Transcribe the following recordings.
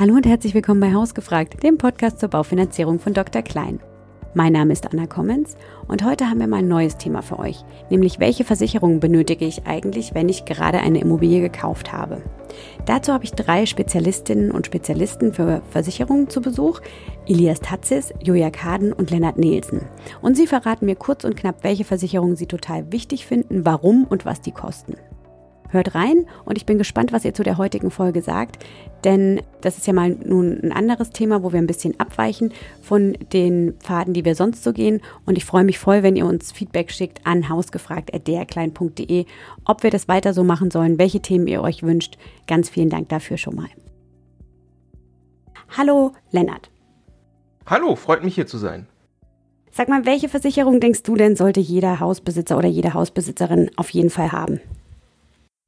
Hallo und herzlich willkommen bei Hausgefragt, dem Podcast zur Baufinanzierung von Dr. Klein. Mein Name ist Anna Kommens und heute haben wir mal ein neues Thema für euch, nämlich welche Versicherungen benötige ich eigentlich, wenn ich gerade eine Immobilie gekauft habe. Dazu habe ich drei Spezialistinnen und Spezialisten für Versicherungen zu Besuch, Elias Tatzis, Julia Kaden und Lennart Nielsen. Und sie verraten mir kurz und knapp, welche Versicherungen sie total wichtig finden, warum und was die kosten. Hört rein und ich bin gespannt, was ihr zu der heutigen Folge sagt, denn das ist ja mal nun ein anderes Thema, wo wir ein bisschen abweichen von den Pfaden, die wir sonst so gehen. Und ich freue mich voll, wenn ihr uns Feedback schickt an hausgefragt.drklein.de, ob wir das weiter so machen sollen, welche Themen ihr euch wünscht. Ganz vielen Dank dafür schon mal. Hallo, Lennart. Hallo, freut mich hier zu sein. Sag mal, welche Versicherung denkst du denn, sollte jeder Hausbesitzer oder jede Hausbesitzerin auf jeden Fall haben?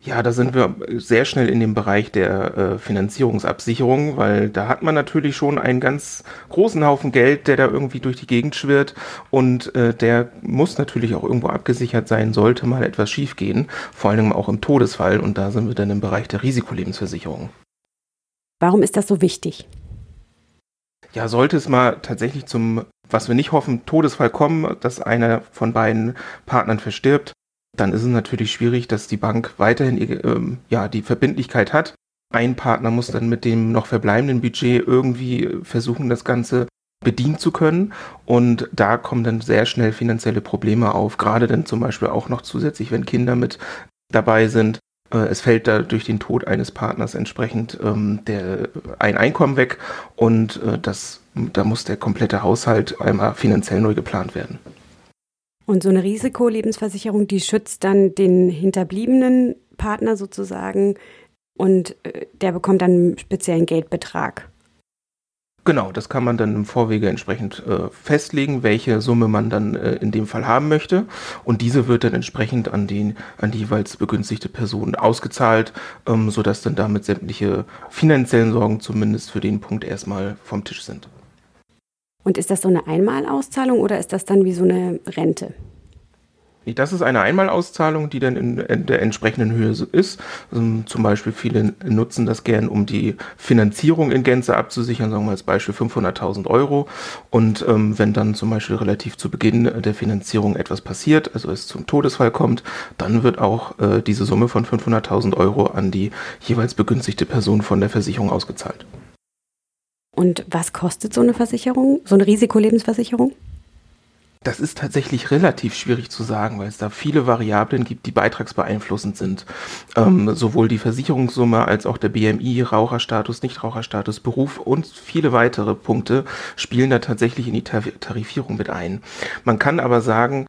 Ja, da sind wir sehr schnell in dem Bereich der äh, Finanzierungsabsicherung, weil da hat man natürlich schon einen ganz großen Haufen Geld, der da irgendwie durch die Gegend schwirrt und äh, der muss natürlich auch irgendwo abgesichert sein, sollte mal etwas schiefgehen, vor allem auch im Todesfall und da sind wir dann im Bereich der Risikolebensversicherung. Warum ist das so wichtig? Ja, sollte es mal tatsächlich zum, was wir nicht hoffen, Todesfall kommen, dass einer von beiden Partnern verstirbt, dann ist es natürlich schwierig, dass die Bank weiterhin ähm, ja, die Verbindlichkeit hat. Ein Partner muss dann mit dem noch verbleibenden Budget irgendwie versuchen, das Ganze bedienen zu können. Und da kommen dann sehr schnell finanzielle Probleme auf, gerade dann zum Beispiel auch noch zusätzlich, wenn Kinder mit dabei sind. Äh, es fällt da durch den Tod eines Partners entsprechend ähm, der, ein Einkommen weg und äh, das, da muss der komplette Haushalt einmal finanziell neu geplant werden. Und so eine Risikolebensversicherung, die schützt dann den hinterbliebenen Partner sozusagen und äh, der bekommt dann einen speziellen Geldbetrag. Genau, das kann man dann im Vorwege entsprechend äh, festlegen, welche Summe man dann äh, in dem Fall haben möchte. Und diese wird dann entsprechend an, den, an die jeweils begünstigte Person ausgezahlt, ähm, sodass dann damit sämtliche finanziellen Sorgen zumindest für den Punkt erstmal vom Tisch sind. Und ist das so eine Einmalauszahlung oder ist das dann wie so eine Rente? Das ist eine Einmalauszahlung, die dann in, der entsprechenden Höhe ist. Also zum Beispiel viele nutzen das gern, um die Finanzierung in Gänze abzusichern, sagen wir als Beispiel 500.000 Euro. Und ähm, wenn dann zum Beispiel relativ zu Beginn der Finanzierung etwas passiert, also es zum Todesfall kommt, dann wird auch äh, diese Summe von 500.000 Euro an die jeweils begünstigte Person von der Versicherung ausgezahlt. Und was kostet so eine Versicherung, so eine Risikolebensversicherung? Das ist tatsächlich relativ schwierig zu sagen, weil es da viele Variablen gibt, die beitragsbeeinflussend sind. Ähm, sowohl die Versicherungssumme als auch der BMI, Raucherstatus, Nichtraucherstatus, Beruf und viele weitere Punkte spielen da tatsächlich in die Tarifierung mit ein. Man kann aber sagen,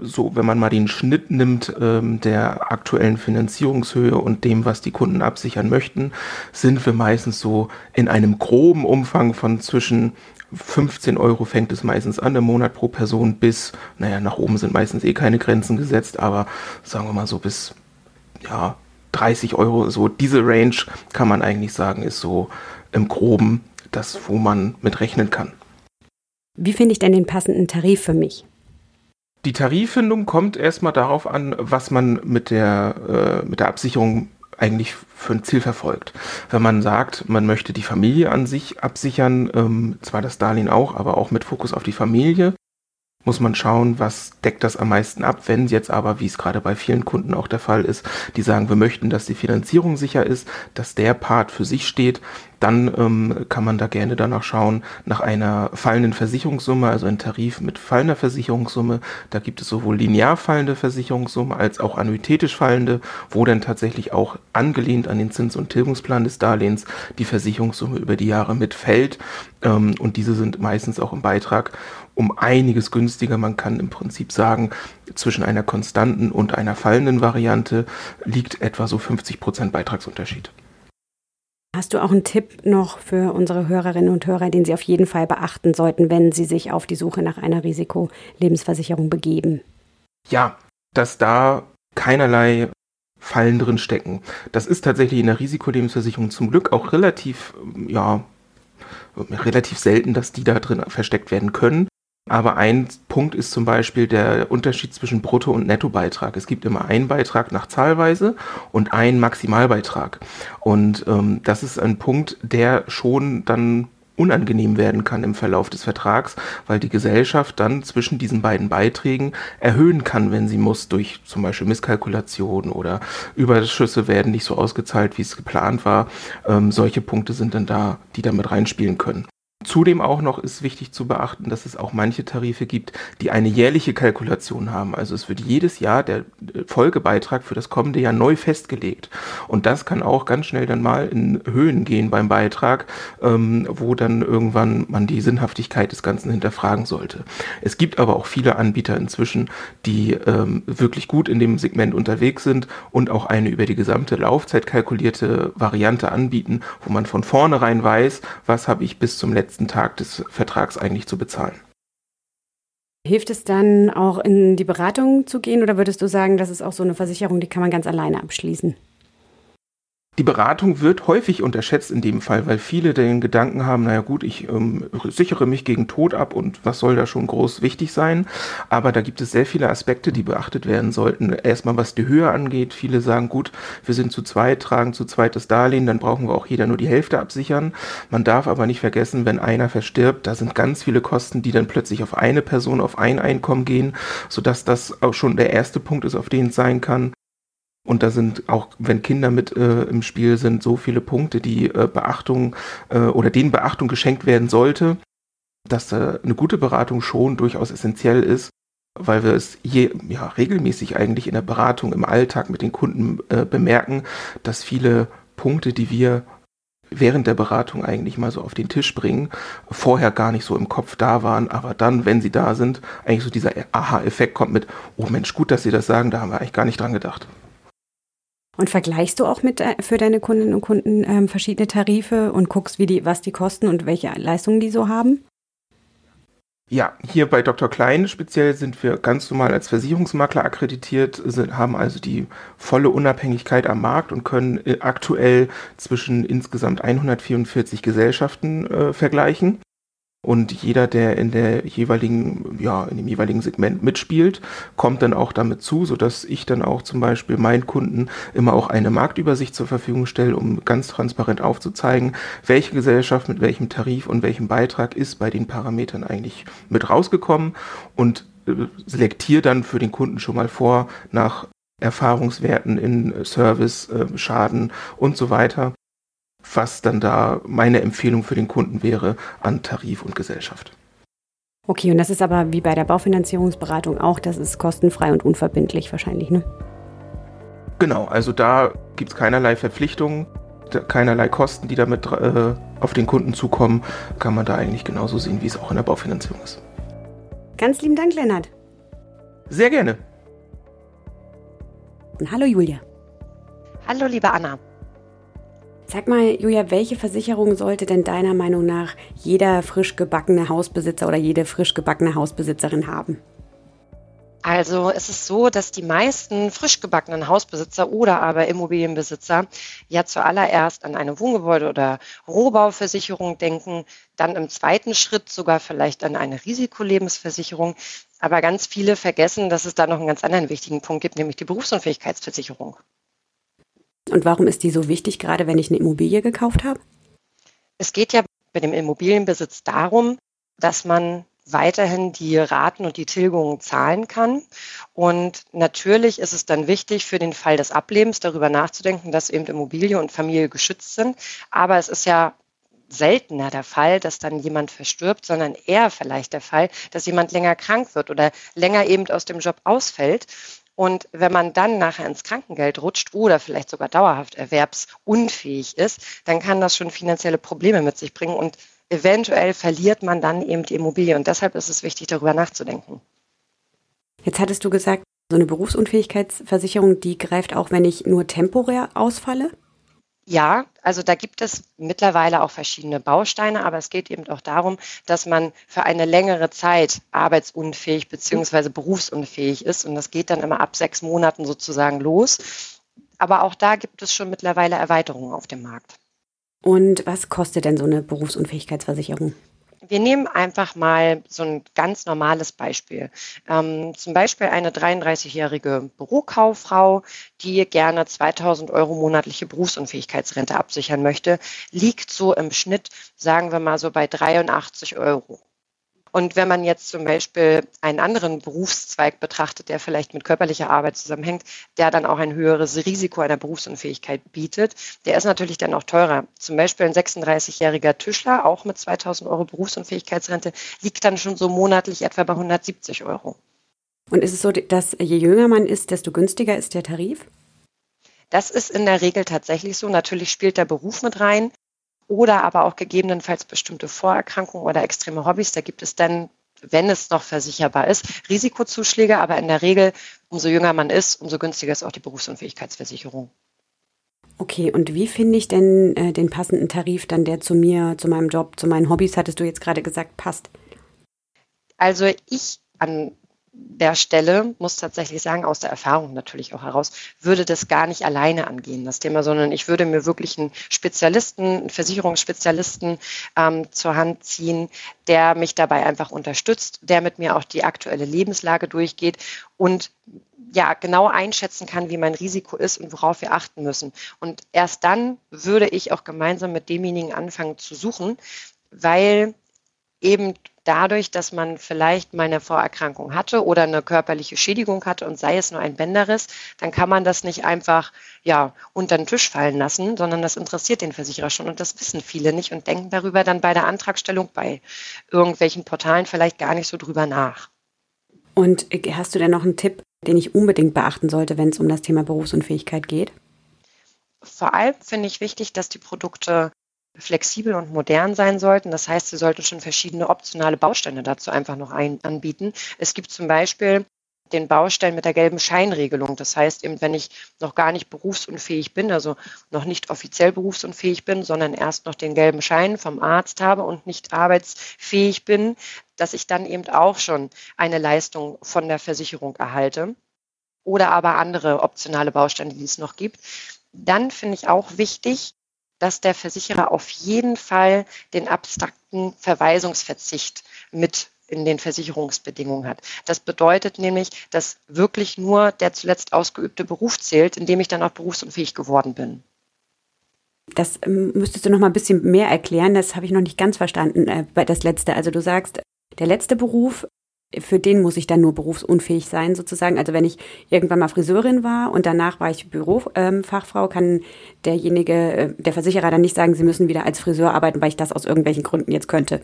so, wenn man mal den Schnitt nimmt ähm, der aktuellen Finanzierungshöhe und dem, was die Kunden absichern möchten, sind wir meistens so in einem groben Umfang von zwischen 15 Euro fängt es meistens an im Monat pro Person bis, naja, nach oben sind meistens eh keine Grenzen gesetzt, aber sagen wir mal so bis, ja, 30 Euro, so diese Range kann man eigentlich sagen, ist so im groben das, wo man mit rechnen kann. Wie finde ich denn den passenden Tarif für mich? Die Tariffindung kommt erstmal darauf an, was man mit der, äh, mit der Absicherung eigentlich für ein Ziel verfolgt. Wenn man sagt, man möchte die Familie an sich absichern, ähm, zwar das Darlehen auch, aber auch mit Fokus auf die Familie, muss man schauen, was deckt das am meisten ab. Wenn jetzt aber, wie es gerade bei vielen Kunden auch der Fall ist, die sagen, wir möchten, dass die Finanzierung sicher ist, dass der Part für sich steht, dann ähm, kann man da gerne danach schauen, nach einer fallenden Versicherungssumme, also ein Tarif mit fallender Versicherungssumme. Da gibt es sowohl linear fallende Versicherungssumme als auch annuitätisch fallende, wo dann tatsächlich auch angelehnt an den Zins- und Tilgungsplan des Darlehens die Versicherungssumme über die Jahre mitfällt. Ähm, und diese sind meistens auch im Beitrag um einiges günstiger. Man kann im Prinzip sagen, zwischen einer konstanten und einer fallenden Variante liegt etwa so 50 Prozent Beitragsunterschied. Hast du auch einen Tipp noch für unsere Hörerinnen und Hörer, den sie auf jeden Fall beachten sollten, wenn sie sich auf die Suche nach einer Risikolebensversicherung begeben? Ja, dass da keinerlei Fallen drin stecken. Das ist tatsächlich in der Risikolebensversicherung zum Glück auch relativ, ja, relativ selten, dass die da drin versteckt werden können. Aber ein Punkt ist zum Beispiel der Unterschied zwischen Brutto- und Nettobeitrag. Es gibt immer einen Beitrag nach Zahlweise und einen Maximalbeitrag. Und ähm, das ist ein Punkt, der schon dann unangenehm werden kann im Verlauf des Vertrags, weil die Gesellschaft dann zwischen diesen beiden Beiträgen erhöhen kann, wenn sie muss, durch zum Beispiel Misskalkulation oder Überschüsse werden nicht so ausgezahlt, wie es geplant war. Ähm, solche Punkte sind dann da, die damit reinspielen können. Zudem auch noch ist wichtig zu beachten, dass es auch manche Tarife gibt, die eine jährliche Kalkulation haben. Also es wird jedes Jahr der äh, Folgebeitrag für das kommende Jahr neu festgelegt. Und das kann auch ganz schnell dann mal in Höhen gehen beim Beitrag, ähm, wo dann irgendwann man die Sinnhaftigkeit des Ganzen hinterfragen sollte. Es gibt aber auch viele Anbieter inzwischen, die ähm, wirklich gut in dem Segment unterwegs sind und auch eine über die gesamte Laufzeit kalkulierte Variante anbieten, wo man von vornherein weiß, was habe ich bis zum letzten letzten Tag des Vertrags eigentlich zu bezahlen. Hilft es dann auch in die Beratung zu gehen oder würdest du sagen, das ist auch so eine Versicherung, die kann man ganz alleine abschließen? Die Beratung wird häufig unterschätzt in dem Fall, weil viele den Gedanken haben, naja gut, ich ähm, sichere mich gegen Tod ab und was soll da schon groß wichtig sein. Aber da gibt es sehr viele Aspekte, die beachtet werden sollten. Erstmal was die Höhe angeht. Viele sagen, gut, wir sind zu zweit, tragen zu zweit das Darlehen, dann brauchen wir auch jeder nur die Hälfte absichern. Man darf aber nicht vergessen, wenn einer verstirbt, da sind ganz viele Kosten, die dann plötzlich auf eine Person, auf ein Einkommen gehen, sodass das auch schon der erste Punkt ist, auf den es sein kann. Und da sind auch, wenn Kinder mit äh, im Spiel sind, so viele Punkte, die äh, Beachtung äh, oder denen Beachtung geschenkt werden sollte, dass eine gute Beratung schon durchaus essentiell ist, weil wir es je, ja, regelmäßig eigentlich in der Beratung im Alltag mit den Kunden äh, bemerken, dass viele Punkte, die wir während der Beratung eigentlich mal so auf den Tisch bringen, vorher gar nicht so im Kopf da waren, aber dann, wenn sie da sind, eigentlich so dieser Aha-Effekt kommt mit, oh Mensch, gut, dass Sie das sagen, da haben wir eigentlich gar nicht dran gedacht. Und vergleichst du auch mit für deine Kundinnen und Kunden ähm, verschiedene Tarife und guckst, wie die, was die kosten und welche Leistungen die so haben? Ja, hier bei Dr. Klein speziell sind wir ganz normal als Versicherungsmakler akkreditiert, sind, haben also die volle Unabhängigkeit am Markt und können äh, aktuell zwischen insgesamt 144 Gesellschaften äh, vergleichen. Und jeder, der in der jeweiligen, ja, in dem jeweiligen Segment mitspielt, kommt dann auch damit zu, sodass ich dann auch zum Beispiel meinen Kunden immer auch eine Marktübersicht zur Verfügung stelle, um ganz transparent aufzuzeigen, welche Gesellschaft mit welchem Tarif und welchem Beitrag ist bei den Parametern eigentlich mit rausgekommen und äh, selektiere dann für den Kunden schon mal vor nach Erfahrungswerten in Service, äh, Schaden und so weiter was dann da meine Empfehlung für den Kunden wäre an Tarif und Gesellschaft. Okay, und das ist aber wie bei der Baufinanzierungsberatung auch, das ist kostenfrei und unverbindlich wahrscheinlich, ne? Genau, also da gibt es keinerlei Verpflichtungen, keinerlei Kosten, die damit äh, auf den Kunden zukommen. Kann man da eigentlich genauso sehen, wie es auch in der Baufinanzierung ist. Ganz lieben Dank, Lennart. Sehr gerne. Und hallo, Julia. Hallo, liebe Anna. Sag mal, Julia, welche Versicherung sollte denn deiner Meinung nach jeder frisch gebackene Hausbesitzer oder jede frisch gebackene Hausbesitzerin haben? Also es ist so, dass die meisten frisch gebackenen Hausbesitzer oder aber Immobilienbesitzer ja zuallererst an eine Wohngebäude- oder Rohbauversicherung denken, dann im zweiten Schritt sogar vielleicht an eine Risikolebensversicherung. Aber ganz viele vergessen, dass es da noch einen ganz anderen wichtigen Punkt gibt, nämlich die Berufsunfähigkeitsversicherung. Und warum ist die so wichtig, gerade wenn ich eine Immobilie gekauft habe? Es geht ja bei dem Immobilienbesitz darum, dass man weiterhin die Raten und die Tilgungen zahlen kann. Und natürlich ist es dann wichtig, für den Fall des Ablebens darüber nachzudenken, dass eben Immobilie und Familie geschützt sind. Aber es ist ja seltener der Fall, dass dann jemand verstirbt, sondern eher vielleicht der Fall, dass jemand länger krank wird oder länger eben aus dem Job ausfällt. Und wenn man dann nachher ins Krankengeld rutscht oder vielleicht sogar dauerhaft erwerbsunfähig ist, dann kann das schon finanzielle Probleme mit sich bringen und eventuell verliert man dann eben die Immobilie. Und deshalb ist es wichtig, darüber nachzudenken. Jetzt hattest du gesagt, so eine Berufsunfähigkeitsversicherung, die greift auch, wenn ich nur temporär ausfalle? Ja, also da gibt es mittlerweile auch verschiedene Bausteine, aber es geht eben auch darum, dass man für eine längere Zeit arbeitsunfähig bzw. berufsunfähig ist. Und das geht dann immer ab sechs Monaten sozusagen los. Aber auch da gibt es schon mittlerweile Erweiterungen auf dem Markt. Und was kostet denn so eine Berufsunfähigkeitsversicherung? Wir nehmen einfach mal so ein ganz normales Beispiel. Ähm, zum Beispiel eine 33-jährige Bürokauffrau, die gerne 2000 Euro monatliche Berufsunfähigkeitsrente absichern möchte, liegt so im Schnitt, sagen wir mal so bei 83 Euro. Und wenn man jetzt zum Beispiel einen anderen Berufszweig betrachtet, der vielleicht mit körperlicher Arbeit zusammenhängt, der dann auch ein höheres Risiko einer Berufsunfähigkeit bietet, der ist natürlich dann auch teurer. Zum Beispiel ein 36-jähriger Tischler, auch mit 2000 Euro Berufsunfähigkeitsrente, liegt dann schon so monatlich etwa bei 170 Euro. Und ist es so, dass je jünger man ist, desto günstiger ist der Tarif? Das ist in der Regel tatsächlich so. Natürlich spielt der Beruf mit rein oder aber auch gegebenenfalls bestimmte Vorerkrankungen oder extreme Hobbys. Da gibt es dann, wenn es noch versicherbar ist, Risikozuschläge, aber in der Regel, umso jünger man ist, umso günstiger ist auch die Berufsunfähigkeitsversicherung. Okay, und wie finde ich denn äh, den passenden Tarif dann, der zu mir, zu meinem Job, zu meinen Hobbys, hattest du jetzt gerade gesagt, passt? Also ich an der Stelle, muss tatsächlich sagen, aus der Erfahrung natürlich auch heraus, würde das gar nicht alleine angehen, das Thema, sondern ich würde mir wirklich einen Spezialisten, einen Versicherungsspezialisten ähm, zur Hand ziehen, der mich dabei einfach unterstützt, der mit mir auch die aktuelle Lebenslage durchgeht und ja, genau einschätzen kann, wie mein Risiko ist und worauf wir achten müssen. Und erst dann würde ich auch gemeinsam mit demjenigen anfangen zu suchen, weil eben dadurch, dass man vielleicht mal eine Vorerkrankung hatte oder eine körperliche Schädigung hatte und sei es nur ein Bänderriss, dann kann man das nicht einfach ja, unter den Tisch fallen lassen, sondern das interessiert den Versicherer schon und das wissen viele nicht und denken darüber dann bei der Antragstellung bei irgendwelchen Portalen vielleicht gar nicht so drüber nach. Und hast du denn noch einen Tipp, den ich unbedingt beachten sollte, wenn es um das Thema Berufsunfähigkeit geht? Vor allem finde ich wichtig, dass die Produkte flexibel und modern sein sollten. Das heißt, sie sollten schon verschiedene optionale Bausteine dazu einfach noch ein, anbieten. Es gibt zum Beispiel den Baustein mit der gelben Scheinregelung. Das heißt eben, wenn ich noch gar nicht berufsunfähig bin, also noch nicht offiziell berufsunfähig bin, sondern erst noch den gelben Schein vom Arzt habe und nicht arbeitsfähig bin, dass ich dann eben auch schon eine Leistung von der Versicherung erhalte. Oder aber andere optionale Bausteine, die es noch gibt. Dann finde ich auch wichtig, dass der Versicherer auf jeden Fall den abstrakten Verweisungsverzicht mit in den Versicherungsbedingungen hat. Das bedeutet nämlich, dass wirklich nur der zuletzt ausgeübte Beruf zählt, in dem ich dann auch berufsunfähig geworden bin. Das ähm, müsstest du noch mal ein bisschen mehr erklären. Das habe ich noch nicht ganz verstanden. Äh, das letzte. Also du sagst, der letzte Beruf für den muss ich dann nur berufsunfähig sein, sozusagen. Also wenn ich irgendwann mal Friseurin war und danach war ich Bürofachfrau, ähm, kann derjenige, äh, der Versicherer dann nicht sagen, sie müssen wieder als Friseur arbeiten, weil ich das aus irgendwelchen Gründen jetzt könnte.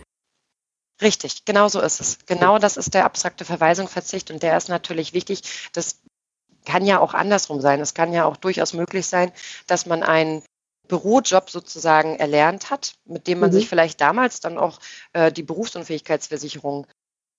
Richtig, genau so ist es. Genau das ist der abstrakte Verweisungsverzicht und der ist natürlich wichtig. Das kann ja auch andersrum sein. Es kann ja auch durchaus möglich sein, dass man einen Bürojob sozusagen erlernt hat, mit dem man mhm. sich vielleicht damals dann auch äh, die Berufsunfähigkeitsversicherung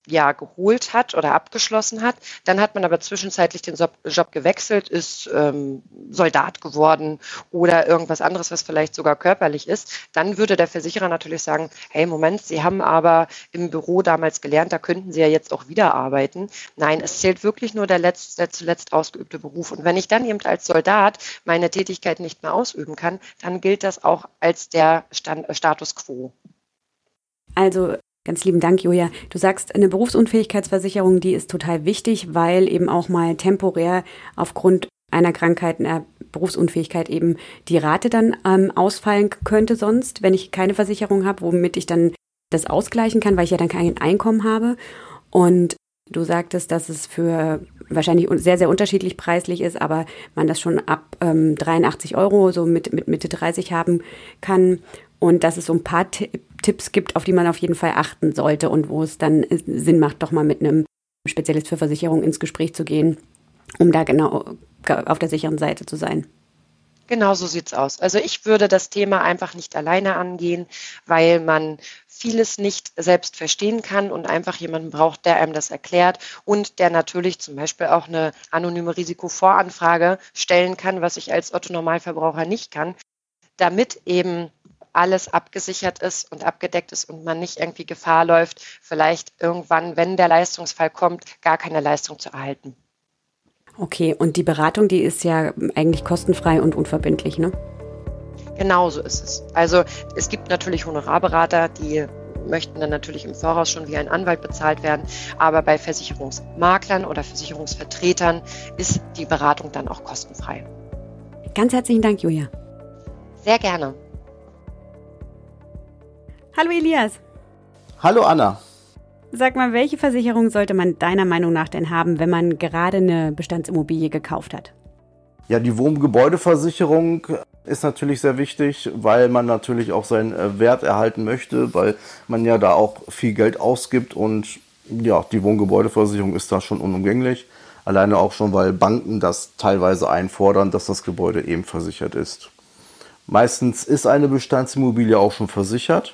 ja geholt hat oder abgeschlossen hat. Dann hat man aber zwischenzeitlich den Job gewechselt, ist ähm, Soldat geworden oder irgendwas anderes, was vielleicht sogar körperlich ist. Dann würde der Versicherer natürlich sagen, hey Moment, Sie haben aber im Büro damals gelernt, da könnten Sie ja jetzt auch wieder arbeiten. Nein, es zählt wirklich nur der, letzt, der zuletzt ausgeübte Beruf. Und wenn ich dann eben als Soldat meine Tätigkeit nicht mehr ausüben kann, dann gilt das auch als der Stand, Status quo. Also Ganz lieben Dank, Julia. Du sagst, eine Berufsunfähigkeitsversicherung, die ist total wichtig, weil eben auch mal temporär aufgrund einer Krankheit, einer Berufsunfähigkeit eben die Rate dann ähm, ausfallen könnte sonst, wenn ich keine Versicherung habe, womit ich dann das ausgleichen kann, weil ich ja dann kein Einkommen habe. Und du sagtest, dass es für wahrscheinlich sehr, sehr unterschiedlich preislich ist, aber man das schon ab ähm, 83 Euro, so mit, mit Mitte 30 haben kann und dass es so ein paar Tipps gibt, auf die man auf jeden Fall achten sollte und wo es dann Sinn macht, doch mal mit einem Spezialist für Versicherung ins Gespräch zu gehen, um da genau auf der sicheren Seite zu sein. Genau so sieht's aus. Also ich würde das Thema einfach nicht alleine angehen, weil man vieles nicht selbst verstehen kann und einfach jemanden braucht, der einem das erklärt und der natürlich zum Beispiel auch eine anonyme Risikovoranfrage stellen kann, was ich als Otto Normalverbraucher nicht kann, damit eben alles abgesichert ist und abgedeckt ist und man nicht irgendwie Gefahr läuft, vielleicht irgendwann, wenn der Leistungsfall kommt, gar keine Leistung zu erhalten. Okay, und die Beratung, die ist ja eigentlich kostenfrei und unverbindlich, ne? Genau so ist es. Also es gibt natürlich Honorarberater, die möchten dann natürlich im Voraus schon wie ein Anwalt bezahlt werden. Aber bei Versicherungsmaklern oder Versicherungsvertretern ist die Beratung dann auch kostenfrei. Ganz herzlichen Dank, Julia. Sehr gerne. Hallo Elias. Hallo Anna. Sag mal, welche Versicherung sollte man deiner Meinung nach denn haben, wenn man gerade eine Bestandsimmobilie gekauft hat? Ja, die Wohngebäudeversicherung ist natürlich sehr wichtig, weil man natürlich auch seinen äh, Wert erhalten möchte, weil man ja da auch viel Geld ausgibt und ja, die Wohngebäudeversicherung ist da schon unumgänglich. Alleine auch schon, weil Banken das teilweise einfordern, dass das Gebäude eben versichert ist. Meistens ist eine Bestandsimmobilie auch schon versichert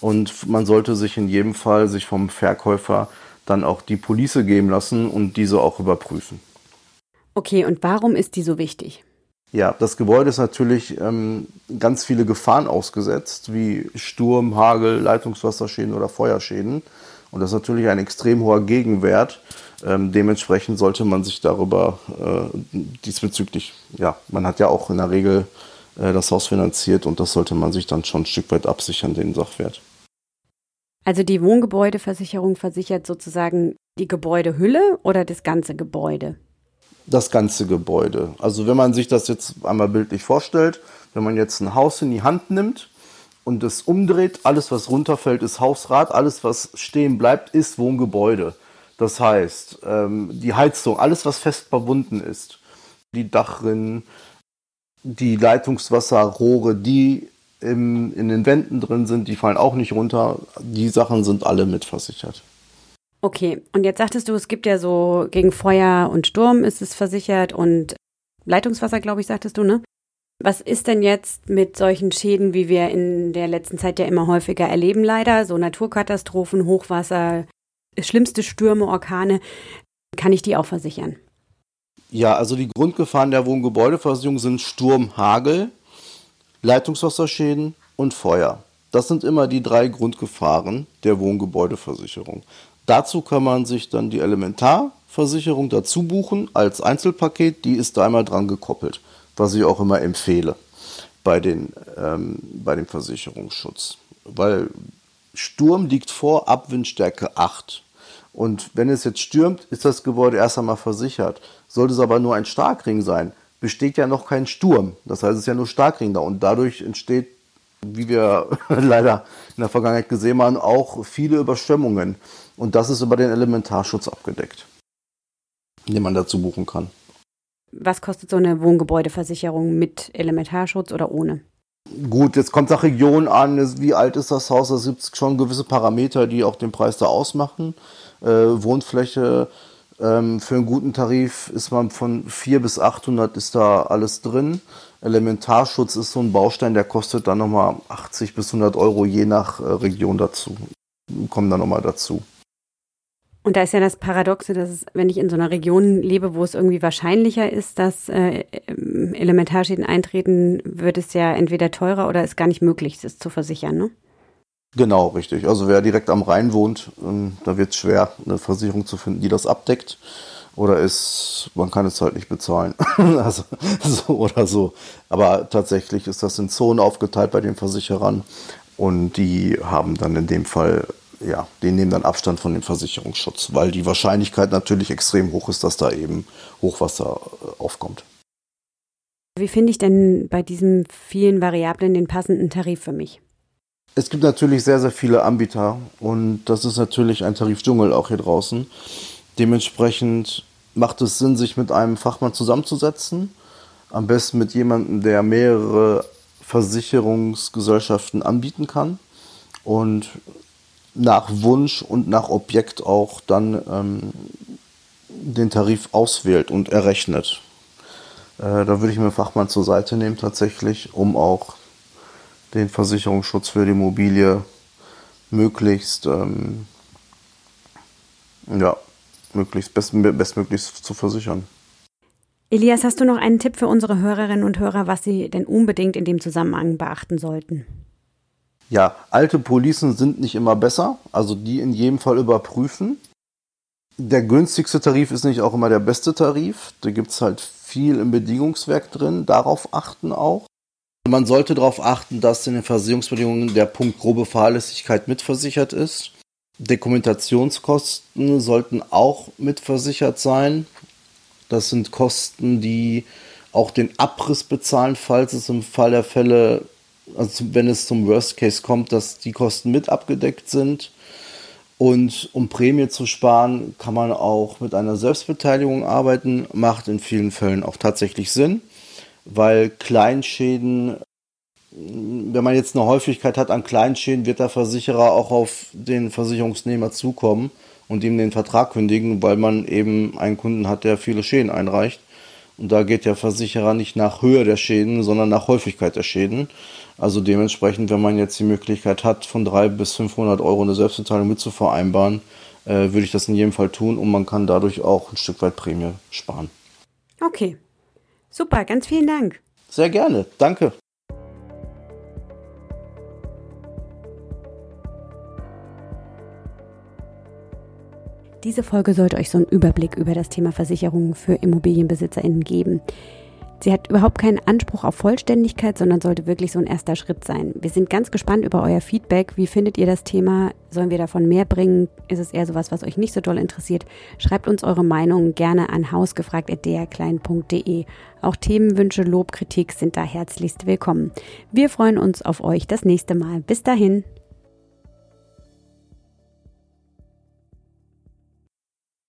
und man sollte sich in jedem Fall sich vom Verkäufer dann auch die Police geben lassen und diese auch überprüfen. Okay, und warum ist die so wichtig? Ja, das Gebäude ist natürlich ähm, ganz viele Gefahren ausgesetzt, wie Sturm, Hagel, Leitungswasserschäden oder Feuerschäden. Und das ist natürlich ein extrem hoher Gegenwert. Ähm, dementsprechend sollte man sich darüber äh, diesbezüglich, ja, man hat ja auch in der Regel das Haus finanziert und das sollte man sich dann schon ein Stück weit absichern, den Sachwert. Also die Wohngebäudeversicherung versichert sozusagen die Gebäudehülle oder das ganze Gebäude? Das ganze Gebäude. Also wenn man sich das jetzt einmal bildlich vorstellt, wenn man jetzt ein Haus in die Hand nimmt und es umdreht, alles was runterfällt ist Hausrat, alles was stehen bleibt ist Wohngebäude. Das heißt, ähm, die Heizung, alles was fest verbunden ist, die Dachrinnen, die Leitungswasserrohre, die im, in den Wänden drin sind, die fallen auch nicht runter. Die Sachen sind alle mitversichert. Okay, und jetzt sagtest du, es gibt ja so gegen Feuer und Sturm ist es versichert und Leitungswasser, glaube ich, sagtest du, ne? Was ist denn jetzt mit solchen Schäden, wie wir in der letzten Zeit ja immer häufiger erleben, leider? So Naturkatastrophen, Hochwasser, schlimmste Stürme, Orkane. Kann ich die auch versichern? Ja, also die Grundgefahren der Wohngebäudeversicherung sind Sturm, Hagel, Leitungswasserschäden und Feuer. Das sind immer die drei Grundgefahren der Wohngebäudeversicherung. Dazu kann man sich dann die Elementarversicherung dazu buchen als Einzelpaket. Die ist da einmal dran gekoppelt, was ich auch immer empfehle bei, den, ähm, bei dem Versicherungsschutz. Weil Sturm liegt vor Abwindstärke 8. Und wenn es jetzt stürmt, ist das Gebäude erst einmal versichert. Sollte es aber nur ein Starkring sein, besteht ja noch kein Sturm. Das heißt, es ist ja nur Starkring da und dadurch entsteht, wie wir leider in der Vergangenheit gesehen haben, auch viele Überschwemmungen. Und das ist über den Elementarschutz abgedeckt, den man dazu buchen kann. Was kostet so eine Wohngebäudeversicherung mit Elementarschutz oder ohne? Gut, jetzt kommt nach Region an, wie alt ist das Haus? Da gibt es schon gewisse Parameter, die auch den Preis da ausmachen. Äh, Wohnfläche, ähm, für einen guten Tarif ist man von 400 bis 800 ist da alles drin. Elementarschutz ist so ein Baustein, der kostet dann nochmal 80 bis 100 Euro je nach äh, Region dazu. Kommen dann nochmal dazu. Und da ist ja das Paradoxe, dass es, wenn ich in so einer Region lebe, wo es irgendwie wahrscheinlicher ist, dass äh, ähm, Elementarschäden eintreten, wird es ja entweder teurer oder ist gar nicht möglich, es zu versichern, ne? Genau, richtig. Also wer direkt am Rhein wohnt, ähm, da wird es schwer, eine Versicherung zu finden, die das abdeckt. Oder ist, man kann es halt nicht bezahlen. also so oder so. Aber tatsächlich ist das in Zonen aufgeteilt bei den Versicherern. Und die haben dann in dem Fall, ja, die nehmen dann Abstand von dem Versicherungsschutz, weil die Wahrscheinlichkeit natürlich extrem hoch ist, dass da eben Hochwasser äh, aufkommt. Wie finde ich denn bei diesen vielen Variablen den passenden Tarif für mich? Es gibt natürlich sehr, sehr viele Anbieter und das ist natürlich ein Tarifdschungel auch hier draußen. Dementsprechend macht es Sinn, sich mit einem Fachmann zusammenzusetzen. Am besten mit jemandem, der mehrere Versicherungsgesellschaften anbieten kann und nach Wunsch und nach Objekt auch dann ähm, den Tarif auswählt und errechnet. Äh, da würde ich mir Fachmann zur Seite nehmen tatsächlich, um auch den Versicherungsschutz für die Immobilie möglichst, ähm, ja, möglichst best, bestmöglichst zu versichern. Elias, hast du noch einen Tipp für unsere Hörerinnen und Hörer, was sie denn unbedingt in dem Zusammenhang beachten sollten? Ja, alte Policen sind nicht immer besser, also die in jedem Fall überprüfen. Der günstigste Tarif ist nicht auch immer der beste Tarif. Da gibt es halt viel im Bedingungswerk drin, darauf achten auch. Man sollte darauf achten, dass in den Versicherungsbedingungen der Punkt grobe Fahrlässigkeit mitversichert ist. Dokumentationskosten sollten auch mitversichert sein. Das sind Kosten, die auch den Abriss bezahlen, falls es im Fall der Fälle, also wenn es zum Worst Case kommt, dass die Kosten mit abgedeckt sind. Und um Prämie zu sparen, kann man auch mit einer Selbstbeteiligung arbeiten, macht in vielen Fällen auch tatsächlich Sinn weil Kleinschäden, wenn man jetzt eine Häufigkeit hat an Kleinschäden, wird der Versicherer auch auf den Versicherungsnehmer zukommen und ihm den Vertrag kündigen, weil man eben einen Kunden hat, der viele Schäden einreicht. Und da geht der Versicherer nicht nach Höhe der Schäden, sondern nach Häufigkeit der Schäden. Also dementsprechend, wenn man jetzt die Möglichkeit hat, von 300 bis 500 Euro eine Selbstbeteiligung mitzuvereinbaren, äh, würde ich das in jedem Fall tun und man kann dadurch auch ein Stück weit Prämie sparen. Okay, Super, ganz vielen Dank. Sehr gerne, danke. Diese Folge sollte euch so einen Überblick über das Thema Versicherungen für ImmobilienbesitzerInnen geben. Sie hat überhaupt keinen Anspruch auf Vollständigkeit, sondern sollte wirklich so ein erster Schritt sein. Wir sind ganz gespannt über euer Feedback. Wie findet ihr das Thema? Sollen wir davon mehr bringen? Ist es eher sowas, was euch nicht so doll interessiert? Schreibt uns eure Meinung gerne an hausgefragt.drklein.de. Auch Themenwünsche, Lob, Kritik sind da herzlichst willkommen. Wir freuen uns auf euch das nächste Mal. Bis dahin.